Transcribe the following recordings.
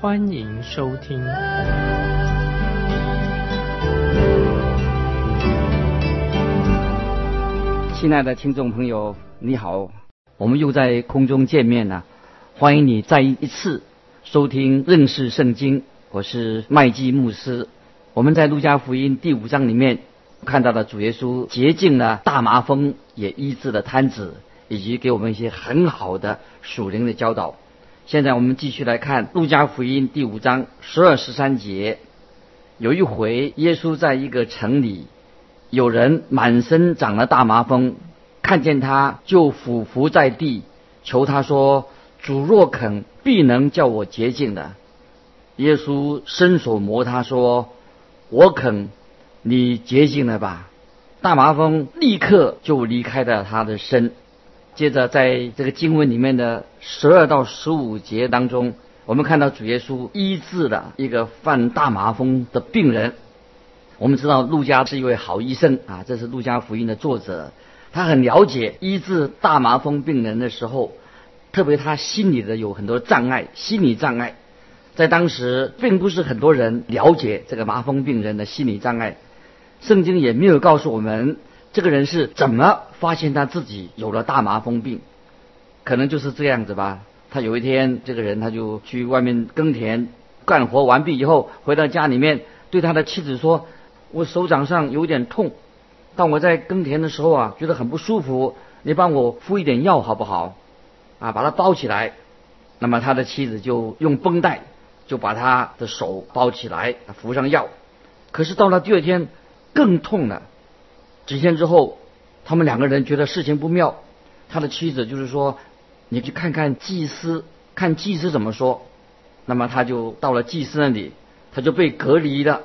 欢迎收听。亲爱的听众朋友，你好，我们又在空中见面了。欢迎你再一次收听认识圣经，我是麦基牧师。我们在路加福音第五章里面看到了主耶稣洁净了大麻风，也医治了瘫子，以及给我们一些很好的属灵的教导。现在我们继续来看路加福音第五章十二十三节。有一回，耶稣在一个城里。有人满身长了大麻风，看见他就俯伏在地，求他说：“主若肯，必能叫我洁净的。”耶稣伸手摸他说：“我肯，你洁净了吧。”大麻风立刻就离开了他的身。接着，在这个经文里面的十二到十五节当中，我们看到主耶稣医治了一个犯大麻风的病人。我们知道陆家是一位好医生啊，这是陆家福音的作者，他很了解医治大麻风病人的时候，特别他心里的有很多障碍，心理障碍，在当时并不是很多人了解这个麻风病人的心理障碍，圣经也没有告诉我们这个人是怎么发现他自己有了大麻风病，可能就是这样子吧。他有一天，这个人他就去外面耕田，干活完毕以后，回到家里面，对他的妻子说。我手掌上有点痛，当我在耕田的时候啊，觉得很不舒服。你帮我敷一点药好不好？啊，把它包起来。那么他的妻子就用绷带就把他的手包起来，敷上药。可是到了第二天更痛了。几天之后，他们两个人觉得事情不妙。他的妻子就是说：“你去看看祭司，看祭司怎么说。”那么他就到了祭司那里，他就被隔离了。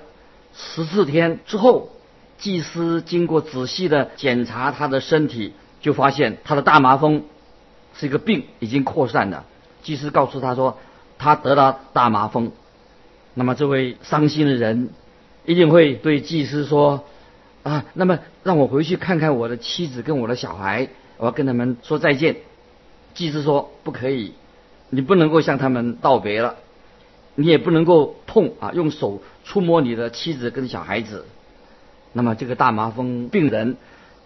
十四天之后，祭司经过仔细的检查他的身体，就发现他的大麻风是一个病，已经扩散了。祭司告诉他说，他得了大麻风。那么这位伤心的人一定会对祭司说：“啊，那么让我回去看看我的妻子跟我的小孩，我要跟他们说再见。”祭司说：“不可以，你不能够向他们道别了。”你也不能够碰啊，用手触摸你的妻子跟小孩子。那么这个大麻风病人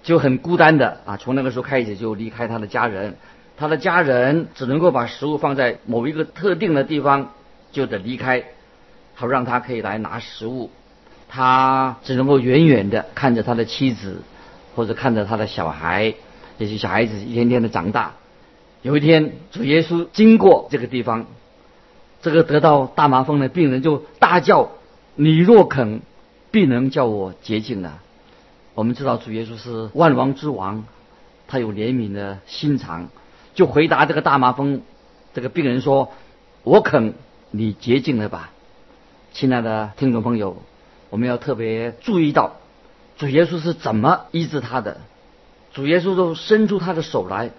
就很孤单的啊，从那个时候开始就离开他的家人，他的家人只能够把食物放在某一个特定的地方，就得离开，好让他可以来拿食物。他只能够远远的看着他的妻子，或者看着他的小孩，这些小孩子一天天的长大。有一天，主耶稣经过这个地方。这个得到大麻风的病人就大叫：“你若肯，必能叫我洁净了。”我们知道主耶稣是万王之王，他有怜悯的心肠，就回答这个大麻风这个病人说：“我肯，你洁净了吧。”亲爱的听众朋友，我们要特别注意到主耶稣是怎么医治他的。主耶稣都伸出他的手来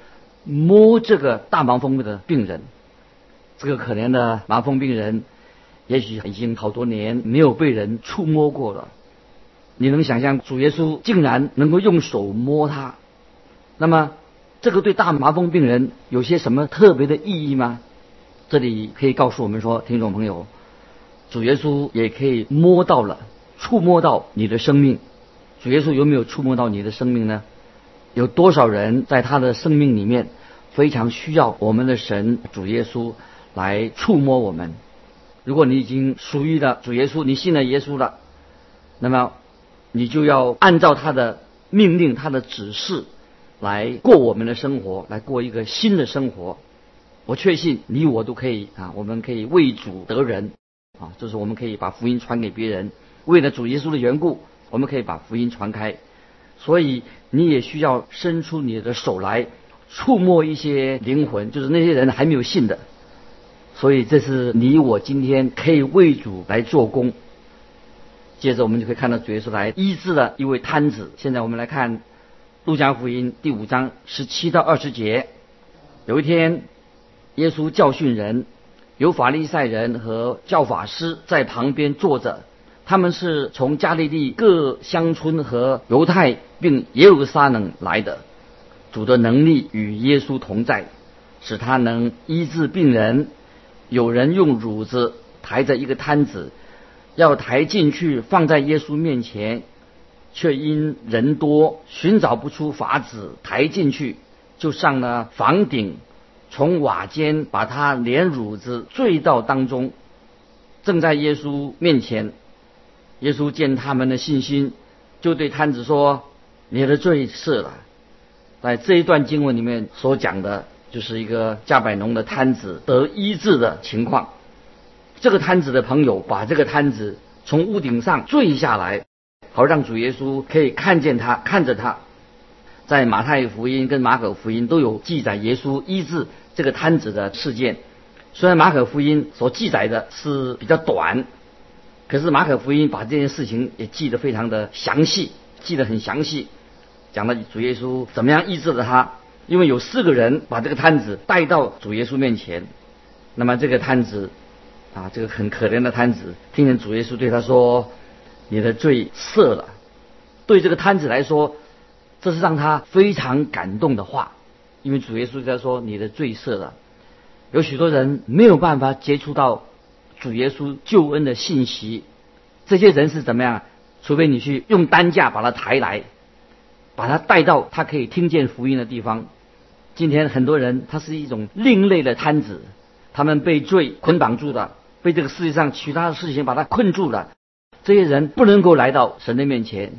摸这个大麻风的病人。这个可怜的麻风病人，也许已经好多年没有被人触摸过了。你能想象主耶稣竟然能够用手摸他？那么，这个对大麻风病人有些什么特别的意义吗？这里可以告诉我们说，听众朋友，主耶稣也可以摸到了、触摸到你的生命。主耶稣有没有触摸到你的生命呢？有多少人在他的生命里面非常需要我们的神主耶稣？来触摸我们。如果你已经属于了主耶稣，你信了耶稣了，那么你就要按照他的命令、他的指示来过我们的生活，来过一个新的生活。我确信你我都可以啊，我们可以为主得人啊，就是我们可以把福音传给别人。为了主耶稣的缘故，我们可以把福音传开。所以你也需要伸出你的手来触摸一些灵魂，就是那些人还没有信的。所以这是你我今天可以为主来做工。接着我们就可以看到主耶稣来医治了一位瘫子。现在我们来看路加福音第五章十七到二十节。有一天，耶稣教训人，有法利赛人和教法师在旁边坐着，他们是从加利利各乡村和犹太并耶路撒冷来的。主的能力与耶稣同在，使他能医治病人。有人用褥子抬着一个摊子。要抬进去放在耶稣面前，却因人多寻找不出法子抬进去，就上了房顶，从瓦间把他连褥子坠到当中，正在耶稣面前。耶稣见他们的信心，就对摊子说：“你的罪赦了。”在这一段经文里面所讲的，就是一个加百农的摊子得医治的情况。这个摊子的朋友把这个摊子从屋顶上坠下来，好让主耶稣可以看见他，看着他。在马太福音跟马可福音都有记载耶稣医治这个摊子的事件。虽然马可福音所记载的是比较短，可是马可福音把这件事情也记得非常的详细，记得很详细，讲了主耶稣怎么样医治了他。因为有四个人把这个摊子带到主耶稣面前，那么这个摊子。啊，这个很可怜的摊子，听见主耶稣对他说：“你的罪赦了。”对这个摊子来说，这是让他非常感动的话，因为主耶稣在说：“你的罪赦了。”有许多人没有办法接触到主耶稣救恩的信息，这些人是怎么样？除非你去用担架把他抬来，把他带到他可以听见福音的地方。今天很多人他是一种另类的摊子，他们被罪捆绑住了。被这个世界上其他的事情把他困住了，这些人不能够来到神的面前。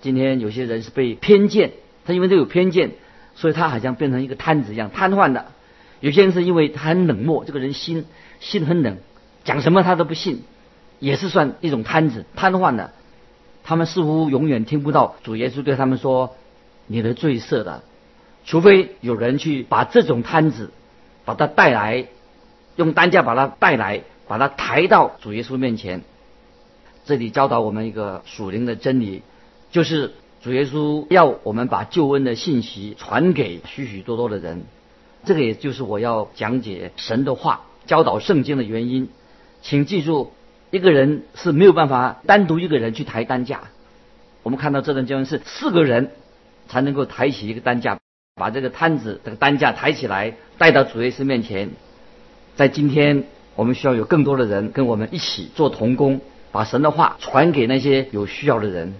今天有些人是被偏见，他因为都有偏见，所以他好像变成一个瘫子一样瘫痪的。有些人是因为他很冷漠，这个人心心很冷，讲什么他都不信，也是算一种瘫子瘫痪的。他们似乎永远听不到主耶稣对他们说：“你的罪赦的。”除非有人去把这种瘫子把他带来。用担架把他带来，把他抬到主耶稣面前。这里教导我们一个属灵的真理，就是主耶稣要我们把救恩的信息传给许许多多的人。这个也就是我要讲解神的话、教导圣经的原因。请记住，一个人是没有办法单独一个人去抬担架。我们看到这段经文是四个人才能够抬起一个担架，把这个摊子、这个担架抬起来，带到主耶稣面前。在今天，我们需要有更多的人跟我们一起做童工，把神的话传给那些有需要的人。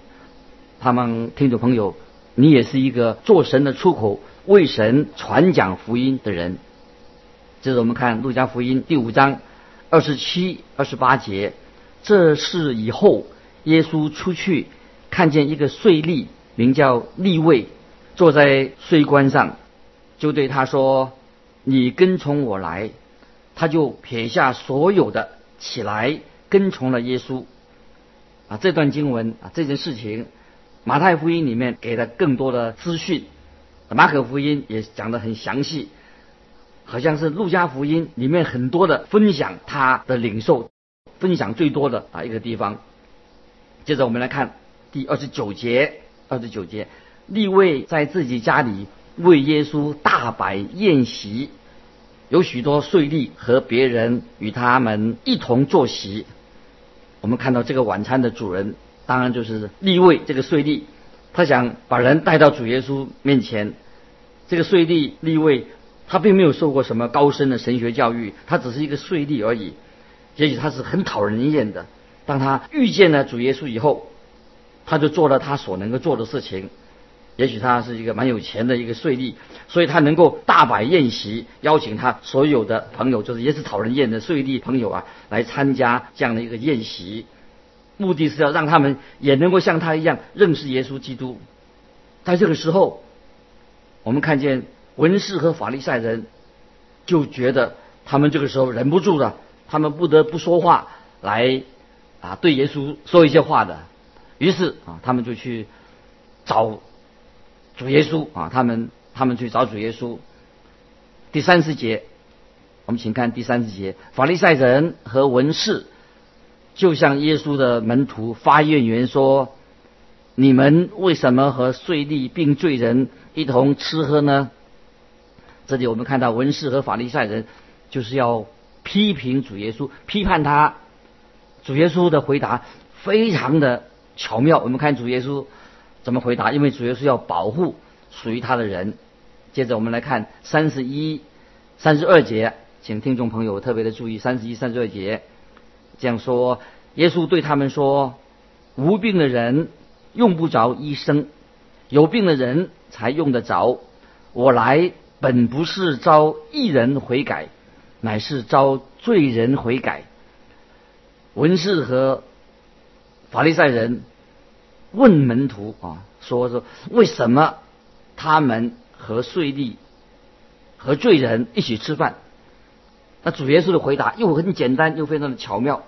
他们听众朋友，你也是一个做神的出口、为神传讲福音的人。接着我们看路加福音第五章二十七、二十八节，这是以后耶稣出去，看见一个税吏，名叫利位，坐在税关上，就对他说：“你跟从我来。”他就撇下所有的，起来跟从了耶稣。啊，这段经文啊，这件事情，马太福音里面给了更多的资讯，马可福音也讲得很详细，好像是路加福音里面很多的分享他的领受，分享最多的啊一个地方。接着我们来看第二十九节，二十九节，立位在自己家里为耶稣大摆宴席。有许多税吏和别人与他们一同坐席。我们看到这个晚餐的主人，当然就是立位这个税吏。他想把人带到主耶稣面前。这个税吏立位，他并没有受过什么高深的神学教育，他只是一个税吏而已。也许他是很讨人厌的。当他遇见了主耶稣以后，他就做了他所能够做的事情。也许他是一个蛮有钱的一个税吏，所以他能够大摆宴席，邀请他所有的朋友，就是也是讨人厌的税吏朋友啊，来参加这样的一个宴席，目的是要让他们也能够像他一样认识耶稣基督。在这个时候，我们看见文士和法利赛人就觉得他们这个时候忍不住了，他们不得不说话来啊对耶稣说一些话的。于是啊，他们就去找。主耶稣啊，他们他们去找主耶稣。第三十节，我们请看第三十节，法利赛人和文士就向耶稣的门徒发怨言说：“你们为什么和税吏并罪人一同吃喝呢？”这里我们看到文士和法利赛人就是要批评主耶稣，批判他。主耶稣的回答非常的巧妙。我们看主耶稣怎么回答，因为主耶稣要保护属于他的人。接着我们来看三十一、三十二节，请听众朋友特别的注意三十一、三十二节这样说：耶稣对他们说，无病的人用不着医生，有病的人才用得着。我来。本不是招义人悔改，乃是招罪人悔改。文士和法利赛人问门徒啊，说说为什么他们和税吏和罪人一起吃饭？那主耶稣的回答又很简单又非常的巧妙。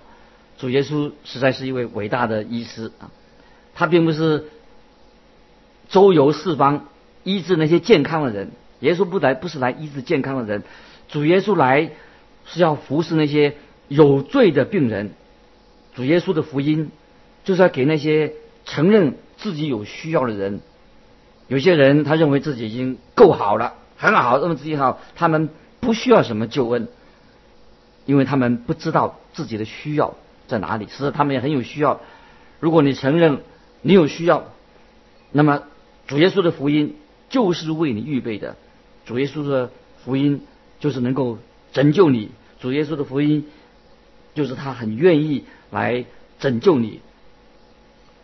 主耶稣实在是一位伟大的医师啊，他并不是周游四方医治那些健康的人。耶稣不来，不是来医治健康的人，主耶稣来是要服侍那些有罪的病人。主耶稣的福音就是要给那些承认自己有需要的人。有些人他认为自己已经够好了，很好，认为自己好，他们不需要什么救恩，因为他们不知道自己的需要在哪里。实他们也很有需要。如果你承认你有需要，那么主耶稣的福音就是为你预备的。主耶稣的福音就是能够拯救你，主耶稣的福音就是他很愿意来拯救你。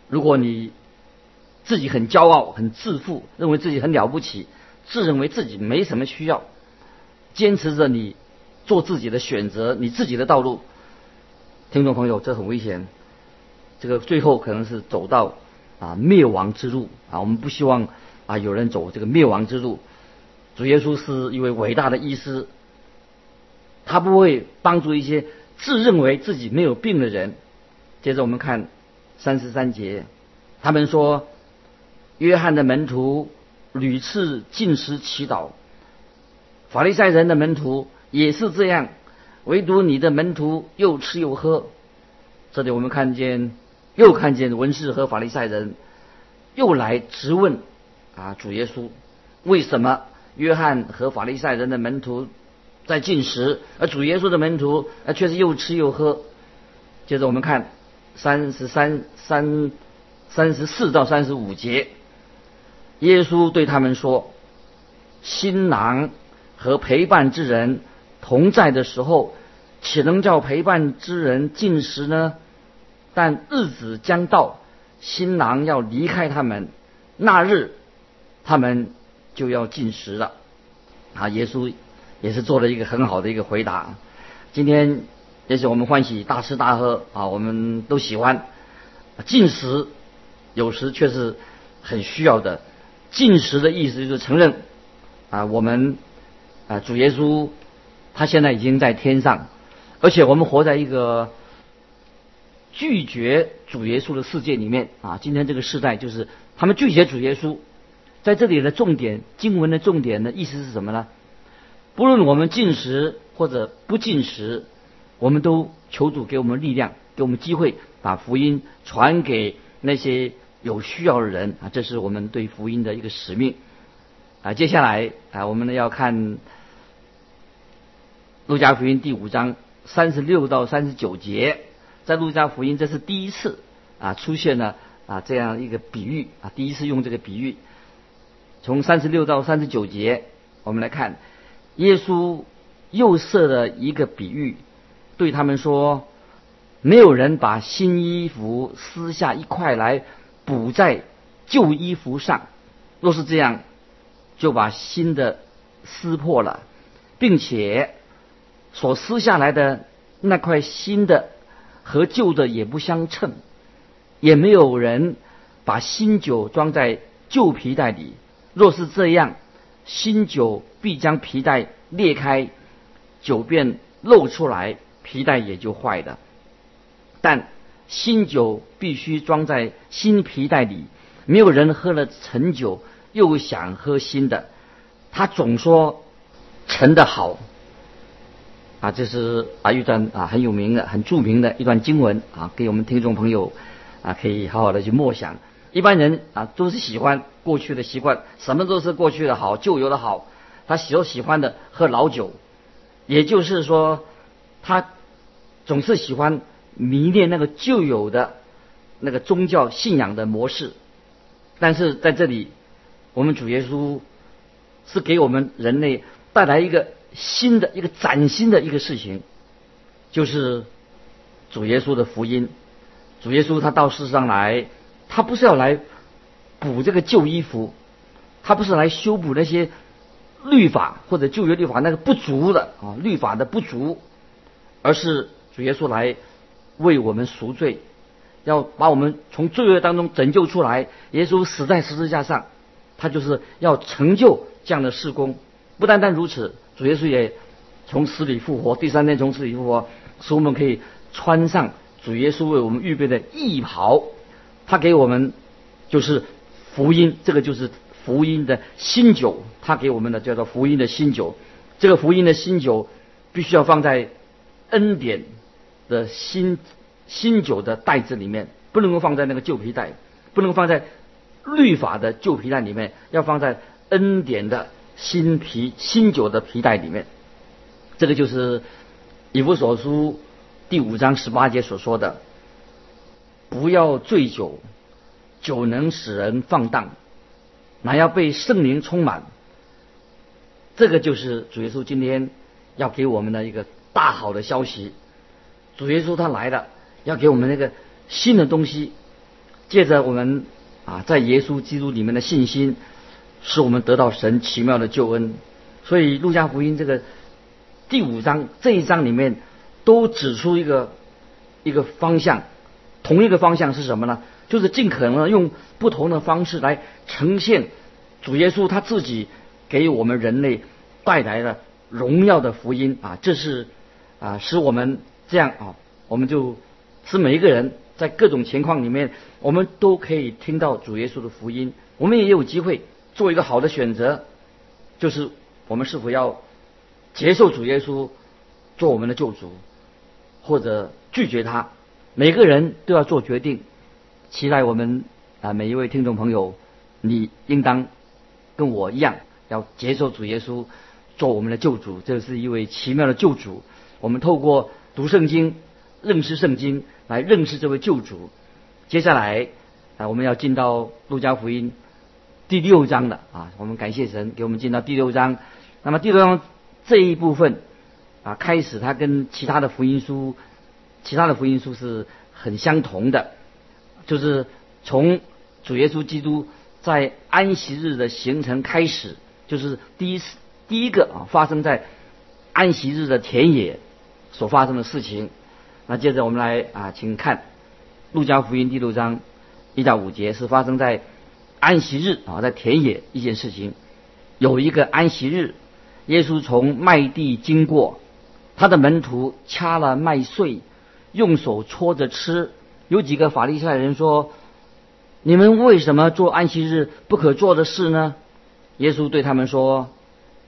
如果你自己很骄傲、很自负，认为自己很了不起，自认为自己没什么需要，坚持着你做自己的选择、你自己的道路，听众朋友，这很危险。这个最后可能是走到啊灭亡之路啊！我们不希望啊有人走这个灭亡之路。主耶稣是一位伟大的医师，他不会帮助一些自认为自己没有病的人。接着我们看三十三节，他们说，约翰的门徒屡次进食祈祷，法利赛人的门徒也是这样，唯独你的门徒又吃又喝。这里我们看见，又看见文士和法利赛人又来质问啊，主耶稣为什么？约翰和法利赛人的门徒在进食，而主耶稣的门徒呃却是又吃又喝。接着我们看三十三三三十四到三十五节，耶稣对他们说：“新郎和陪伴之人同在的时候，岂能叫陪伴之人进食呢？但日子将到，新郎要离开他们，那日他们。”就要进食了，啊！耶稣也是做了一个很好的一个回答。今天也许我们欢喜大吃大喝啊，我们都喜欢进食，有时却是很需要的。进食的意思就是承认啊，我们啊主耶稣他现在已经在天上，而且我们活在一个拒绝主耶稣的世界里面啊。今天这个时代就是他们拒绝主耶稣。在这里的重点，经文的重点的意思是什么呢？不论我们进食或者不进食，我们都求主给我们力量，给我们机会，把福音传给那些有需要的人啊！这是我们对福音的一个使命啊！接下来啊，我们呢要看路加福音第五章三十六到三十九节，在路加福音这是第一次啊出现了啊这样一个比喻啊，第一次用这个比喻。从三十六到三十九节，我们来看，耶稣又设了一个比喻，对他们说：没有人把新衣服撕下一块来补在旧衣服上，若是这样，就把新的撕破了，并且所撕下来的那块新的和旧的也不相称，也没有人把新酒装在旧皮袋里。若是这样，新酒必将皮带裂开，酒便漏出来，皮带也就坏了。但新酒必须装在新皮带里，没有人喝了陈酒又想喝新的。他总说陈的好，啊，这是啊一段啊很有名的、很著名的一段经文啊，给我们听众朋友啊可以好好的去默想。一般人啊都是喜欢过去的习惯，什么都是过去的好，旧有的好。他喜喜欢的喝老酒，也就是说，他总是喜欢迷恋那个旧有的那个宗教信仰的模式。但是在这里，我们主耶稣是给我们人类带来一个新的一个崭新的一个事情，就是主耶稣的福音。主耶稣他到世上来，他不是要来补这个旧衣服，他不是来修补那些。律法或者旧约律法那个不足的啊，律法的不足，而是主耶稣来为我们赎罪，要把我们从罪恶当中拯救出来。耶稣死在十字架上，他就是要成就这样的事工。不单单如此，主耶稣也从死里复活，第三天从死里复活，使我们可以穿上主耶稣为我们预备的义袍。他给我们就是福音，这个就是。福音的新酒，他给我们的叫做福音的新酒。这个福音的新酒必须要放在恩典的新新酒的袋子里面，不能够放在那个旧皮袋，不能放在律法的旧皮袋里面，要放在恩典的新皮新酒的皮袋里面。这个就是以弗所书第五章十八节所说的：“不要醉酒，酒能使人放荡。”乃要被圣灵充满，这个就是主耶稣今天要给我们的一个大好的消息。主耶稣他来了，要给我们那个新的东西，借着我们啊在耶稣基督里面的信心，使我们得到神奇妙的救恩。所以路加福音这个第五章这一章里面都指出一个一个方向，同一个方向是什么呢？就是尽可能用不同的方式来呈现主耶稣他自己给我们人类带来的荣耀的福音啊，这是啊使我们这样啊，我们就使每一个人在各种情况里面，我们都可以听到主耶稣的福音。我们也有机会做一个好的选择，就是我们是否要接受主耶稣做我们的救主，或者拒绝他。每个人都要做决定。期待我们啊，每一位听众朋友，你应当跟我一样，要接受主耶稣做我们的救主。这是一位奇妙的救主。我们透过读圣经、认识圣经，来认识这位救主。接下来啊，我们要进到路加福音第六章的啊，我们感谢神给我们进到第六章。那么第六章这一部分啊，开始它跟其他的福音书、其他的福音书是很相同的。就是从主耶稣基督在安息日的形成开始，就是第一次第一个啊发生在安息日的田野所发生的事情。那接着我们来啊，请看路加福音第六章一到五节，是发生在安息日啊，在田野一件事情。有一个安息日，耶稣从麦地经过，他的门徒掐了麦穗，用手搓着吃。有几个法利赛人说：“你们为什么做安息日不可做的事呢？”耶稣对他们说：“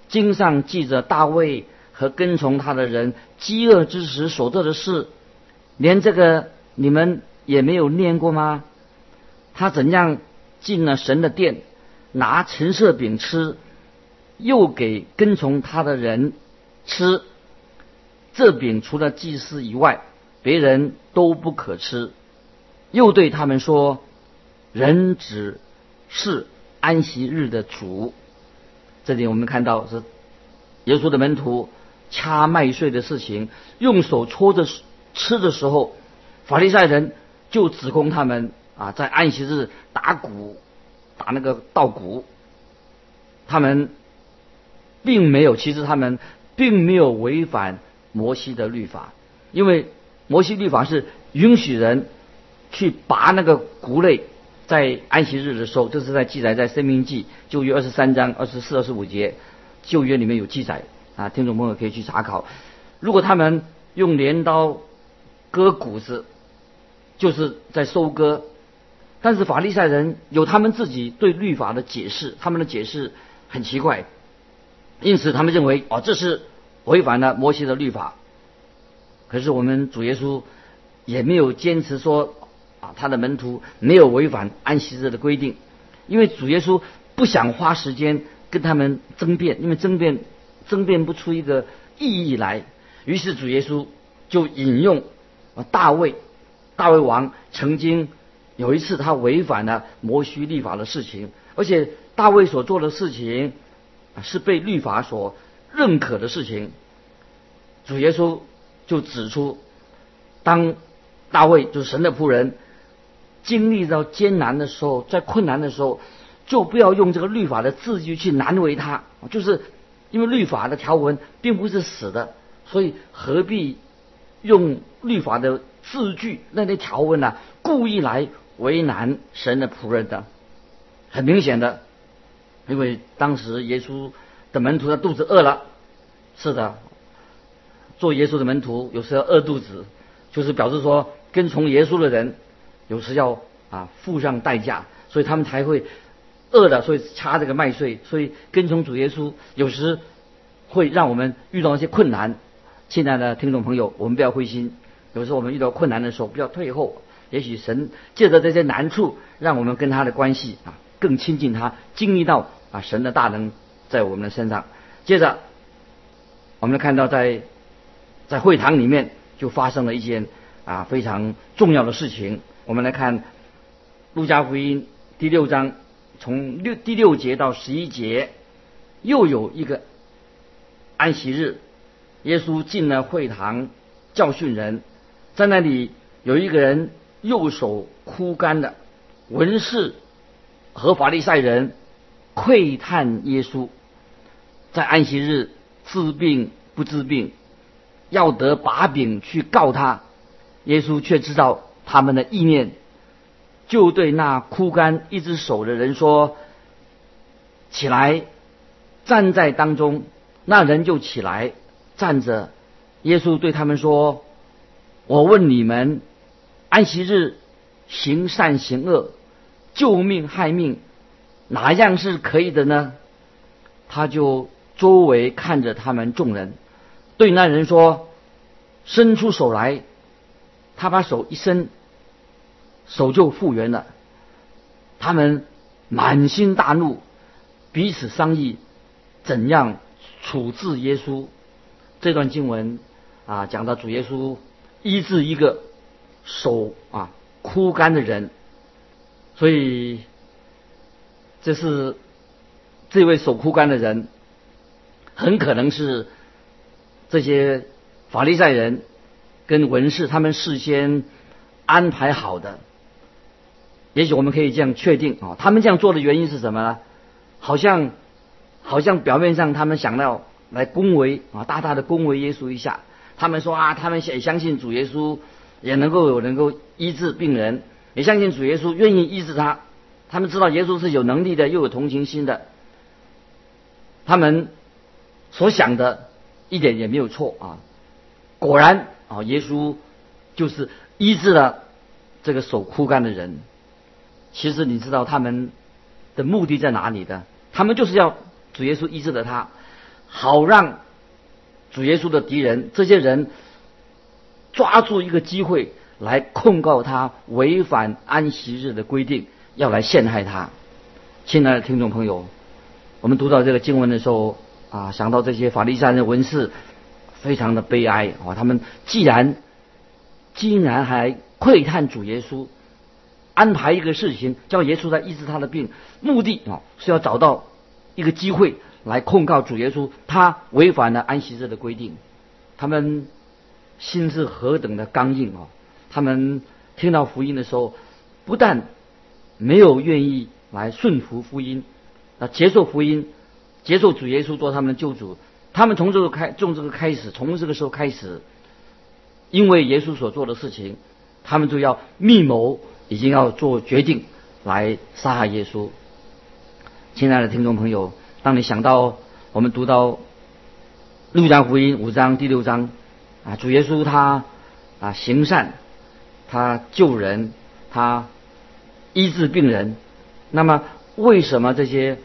经上记着大卫和跟从他的人饥饿之时所做的事，连这个你们也没有念过吗？他怎样进了神的殿，拿陈设饼吃，又给跟从他的人吃。这饼除了祭司以外，别人都不可吃。”又对他们说：“人只是安息日的主。”这里我们看到是耶稣的门徒掐麦穗的事情，用手搓着吃的时候，法利赛人就指控他们啊，在安息日打鼓，打那个稻谷。他们并没有，其实他们并没有违反摩西的律法，因为摩西律法是允许人。去拔那个谷类，在安息日的时候，这是在记载在《生命记》旧约二十三章二十四、二十五节，旧约里面有记载啊，听众朋友可以去查考。如果他们用镰刀割谷子，就是在收割。但是法利赛人有他们自己对律法的解释，他们的解释很奇怪，因此他们认为哦，这是违反了摩西的律法，可是我们主耶稣也没有坚持说啊，他的门徒没有违反安息日的规定，因为主耶稣不想花时间跟他们争辩，因为争辩争辩不出一个意义来。于是主耶稣就引用啊大卫，大卫王曾经有一次他违反了摩西律法的事情，而且大卫所做的事情是被律法所认可的事情。主耶稣就指出，当大卫就是神的仆人，经历到艰难的时候，在困难的时候，就不要用这个律法的字句去难为他，就是因为律法的条文并不是死的。所以何必用律法的字句那些条文呢？故意来为难神的仆人的，很明显的，因为当时耶稣的门徒的肚子饿了，是的，做耶稣的门徒有时候饿肚子，就是表示说跟从耶稣的人有时要啊付上代价，所以他们才会饿的，所以掐这个麦穗，所以跟从主耶稣有时会让我们遇到一些困难。亲爱的听众朋友，我们不要灰心。有时候我们遇到困难的时候，不要退后。也许神借着这些难处，让我们跟他的关系啊更亲近他，经历到啊神的大能在我们的身上。接着，我们看到在在会堂里面就发生了一件啊非常重要的事情。我们来看路加福音第六章，从六第六节到十一节，又有一个安息日。耶稣进了会堂教训人，在那里有一个人右手枯干的，文士和法利赛人窥探耶稣，在安息日治病不治病，要得把柄去告他。耶稣却知道他们的意念，就对那枯干一只手的人说：“起来，站在当中。”那人就起来。站着，耶稣对他们说：“我问你们，安息日行善行恶、救命害命，哪样是可以的呢？”他就周围看着他们众人，对那人说：“伸出手来。”他把手一伸，手就复原了。他们满心大怒，彼此商议怎样处置耶稣。这段经文啊，讲到主耶稣医治一个手啊枯干的人，所以这是这位手枯干的人，很可能是这些法利赛人跟文士他们事先安排好的。也许我们可以这样确定啊，他们这样做的原因是什么呢？好像好像表面上他们想到。来恭维啊，大大的恭维耶稣一下。他们说啊，他们也相信主耶稣也能够有能够医治病人，也相信主耶稣愿意医治他。他们知道耶稣是有能力的，又有同情心的。他们所想的一点也没有错啊。果然啊，耶稣就是医治了这个手枯干的人。其实你知道他们的目的在哪里的？他们就是要主耶稣医治了他。好让主耶稣的敌人，这些人抓住一个机会来控告他违反安息日的规定，要来陷害他。亲爱的听众朋友，我们读到这个经文的时候啊，想到这些法利赛人文士，非常的悲哀啊！他们既然竟然还窥探主耶稣，安排一个事情叫耶稣来医治他的病，目的啊是要找到一个机会。来控告主耶稣，他违反了安息日的规定。他们心是何等的刚硬啊！他们听到福音的时候，不但没有愿意来顺服福音，啊，接受福音，接受主耶稣做他们的救主。他们从这个开，从这个开始，从这个时候开始，因为耶稣所做的事情，他们就要密谋，已经要做决定来杀害耶稣。亲爱的听众朋友。当你想到我们读到《路加福音》五章第六章啊，主耶稣他啊行善，他救人，他医治病人，那么为什么这些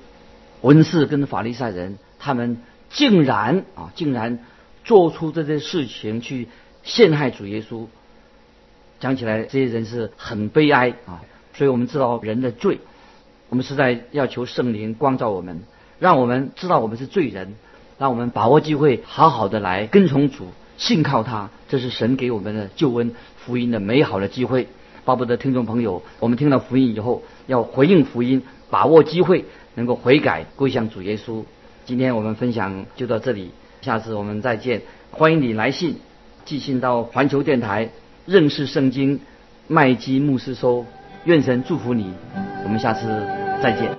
文士跟法利赛人他们竟然啊竟然做出这些事情去陷害主耶稣。讲起来，这些人是很悲哀啊！所以我们知道人的罪，我们是在要求圣灵光照我们，让我们知道我们是罪人，让我们把握机会，好好的来跟从主，信靠他。这是神给我们的救恩福音的美好的机会。巴不得听众朋友，我们听到福音以后，要回应福音，把握机会，能够悔改归向主耶稣。今天我们分享就到这里，下次我们再见。欢迎你来信，寄信到环球电台。认识圣经，麦基牧师说：“愿神祝福你，我们下次再见。”